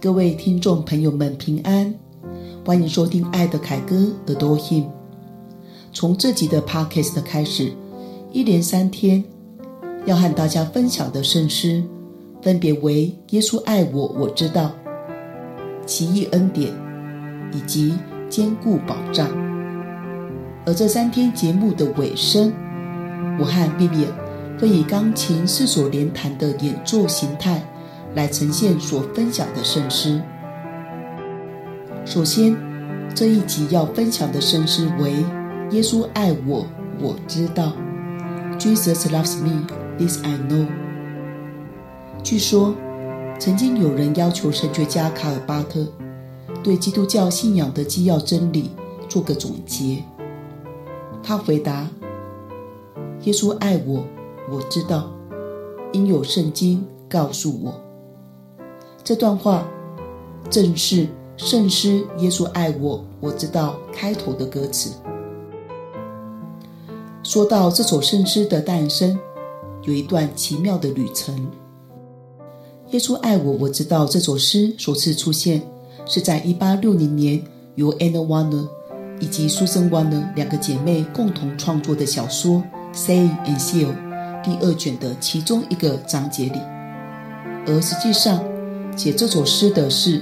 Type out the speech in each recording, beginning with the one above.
各位听众朋友们平安，欢迎收听爱的凯歌 Adore Him。从这集的 Podcast 开始，一连三天要和大家分享的圣诗，分别为耶稣爱我，我知道；奇异恩典，以及坚固保障。而这三天节目的尾声，我和 Vivian 会以钢琴四手联弹的演奏形态。来呈现所分享的圣诗。首先，这一集要分享的圣诗为《耶稣爱我，我知道》。Jesus loves me, this I know。据说，曾经有人要求神学家卡尔巴特对基督教信仰的基要真理做个总结。他回答：“耶稣爱我，我知道，因有圣经告诉我。”这段话正是圣诗《耶稣爱我，我知道》开头的歌词。说到这首圣诗的诞生，有一段奇妙的旅程。耶稣爱我，我知道这首诗首次出现是在1860年，由 Anna Warner 以及 Susan Warner 两个姐妹共同创作的小说《Say and Seal》第二卷的其中一个章节里，而实际上。写这首诗的是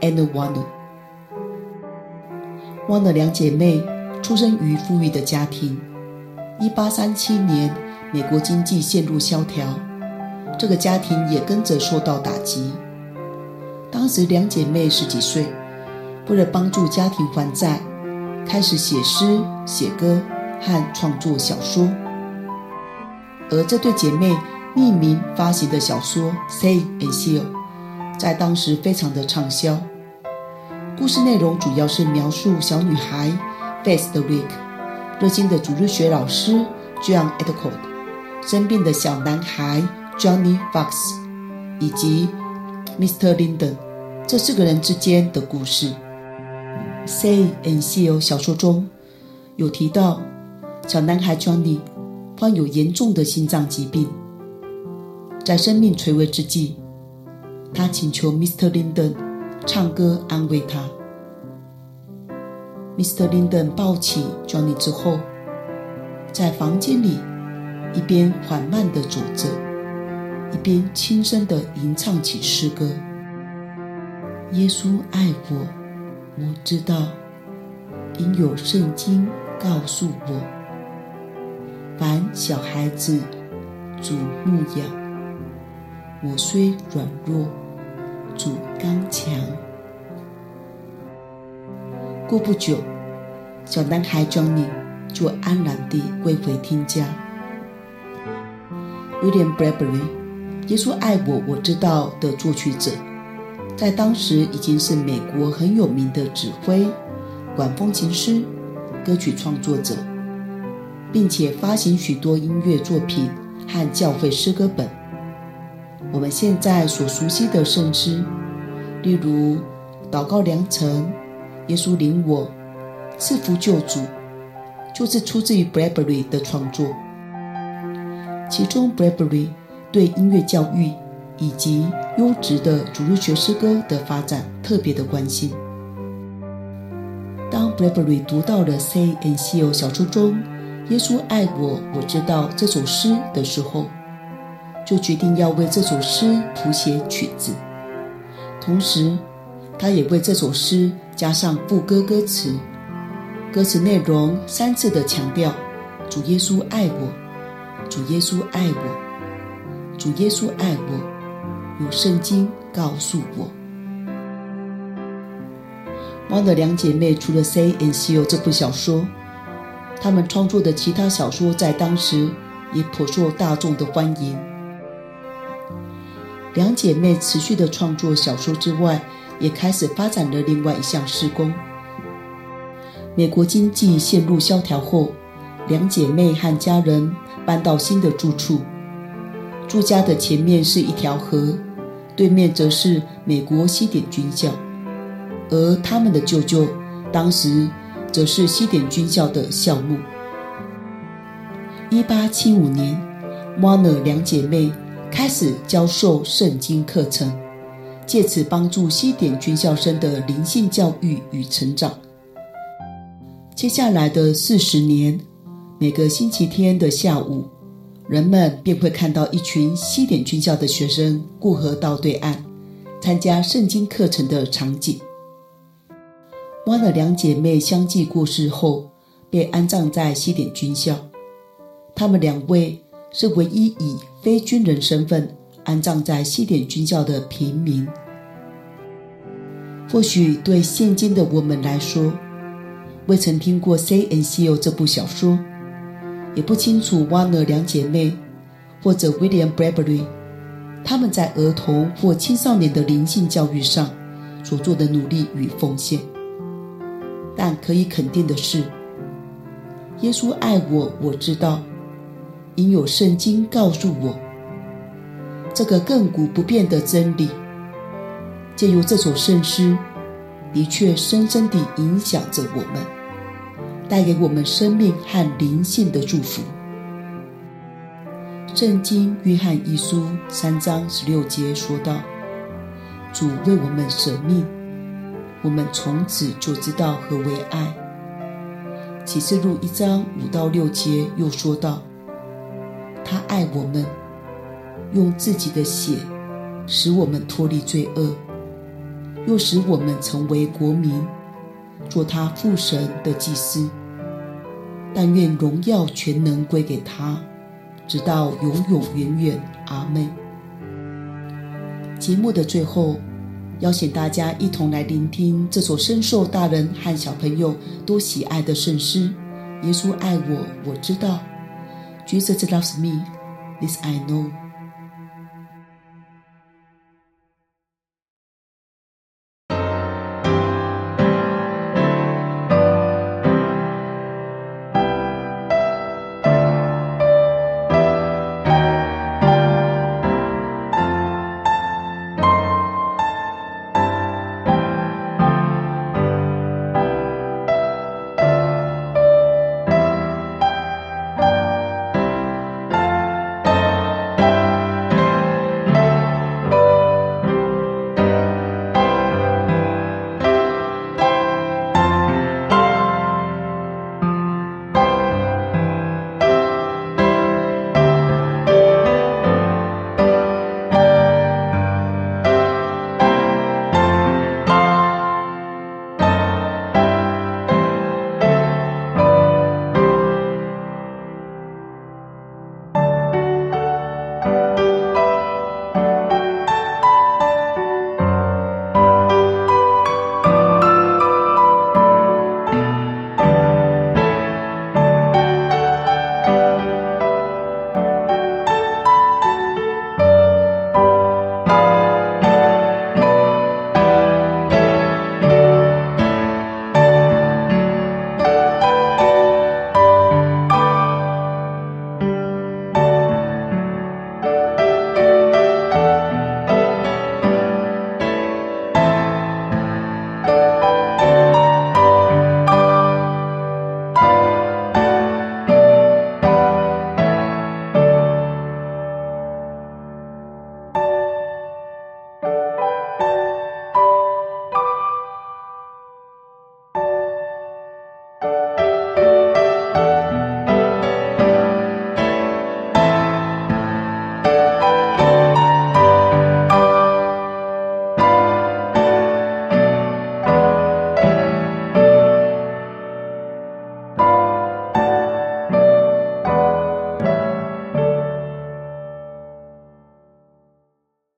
Anna Warner。Warner 两姐妹出生于富裕的家庭。1837年，美国经济陷入萧条，这个家庭也跟着受到打击。当时两姐妹十几岁，为了帮助家庭还债，开始写诗、写歌和创作小说。而这对姐妹匿名发行的小说《Say and Seal》。在当时非常的畅销。故事内容主要是描述小女孩 Faith Rick、热心的主日学老师 John e d c o t、生病的小男孩 Johnny Fox 以及 Mr. Linden 这四个人之间的故事。Say and See 小说中有提到，小男孩 Johnny 患有严重的心脏疾病，在生命垂危之际。他请求 Mr. Linden 唱歌安慰他。Mr. Linden 抱起 Johnny 之后，在房间里一边缓慢地走着，一边轻声地吟唱起诗歌。耶稣爱我，我知道，因有圣经告诉我。凡小孩子主牧养，我虽软弱。主刚强。过不久，小男孩 Johnny 就安然地归回天家。William Bradbury，《耶稣爱我，我知道》的作曲者，在当时已经是美国很有名的指挥、管风琴师、歌曲创作者，并且发行许多音乐作品和教会诗歌本。我们现在所熟悉的圣诗，例如《祷告良辰》、《耶稣领我》、《赐福救主》，就是出自于 Bradbury 的创作。其中，Bradbury 对音乐教育以及优质的主日学诗歌的发展特别的关心。当 Bradbury 读到了《Say and Seal》小说中“耶稣爱我，我知道”这首诗的时候，就决定要为这首诗谱写曲子，同时，他也为这首诗加上副歌歌词。歌词内容三次的强调：“主耶稣爱我，主耶稣爱我，主耶稣爱我。”有圣经告诉我。猫的两姐妹除了《Say and Seal》这部小说，她们创作的其他小说在当时也颇受大众的欢迎。两姐妹持续的创作小说之外，也开始发展了另外一项事工。美国经济陷入萧条后，两姐妹和家人搬到新的住处。住家的前面是一条河，对面则是美国西点军校，而他们的舅舅当时则是西点军校的校牧。一八七五年，Warner 两姐妹。开始教授圣经课程，借此帮助西点军校生的灵性教育与成长。接下来的四十年，每个星期天的下午，人们便会看到一群西点军校的学生过河到对岸，参加圣经课程的场景。湾的两姐妹相继过世后，被安葬在西点军校。她们两位是唯一以非军人身份安葬在西点军校的平民。或许对现今的我们来说，未曾听过《Say and Seal》这部小说，也不清楚 Warner 两姐妹或者 William Bradbury 他们在儿童或青少年的灵性教育上所做的努力与奉献。但可以肯定的是，耶稣爱我，我知道，因有圣经告诉我这个亘古不变的真理。借由这首圣诗，的确深深地影响着我们，带给我们生命和灵性的祝福。圣经约翰一书三章十六节说道：“主为我们舍命，我们从此就知道何为爱。”启示录一章五到六节又说道：“爱我们，用自己的血使我们脱离罪恶。”又使我们成为国民，做他父神的祭司。但愿荣耀全能归给他，直到永永远远。阿门。节目的最后，邀请大家一同来聆听这首深受大人和小朋友都喜爱的圣诗。耶稣爱我，我知道。Jesus loves me, this I know.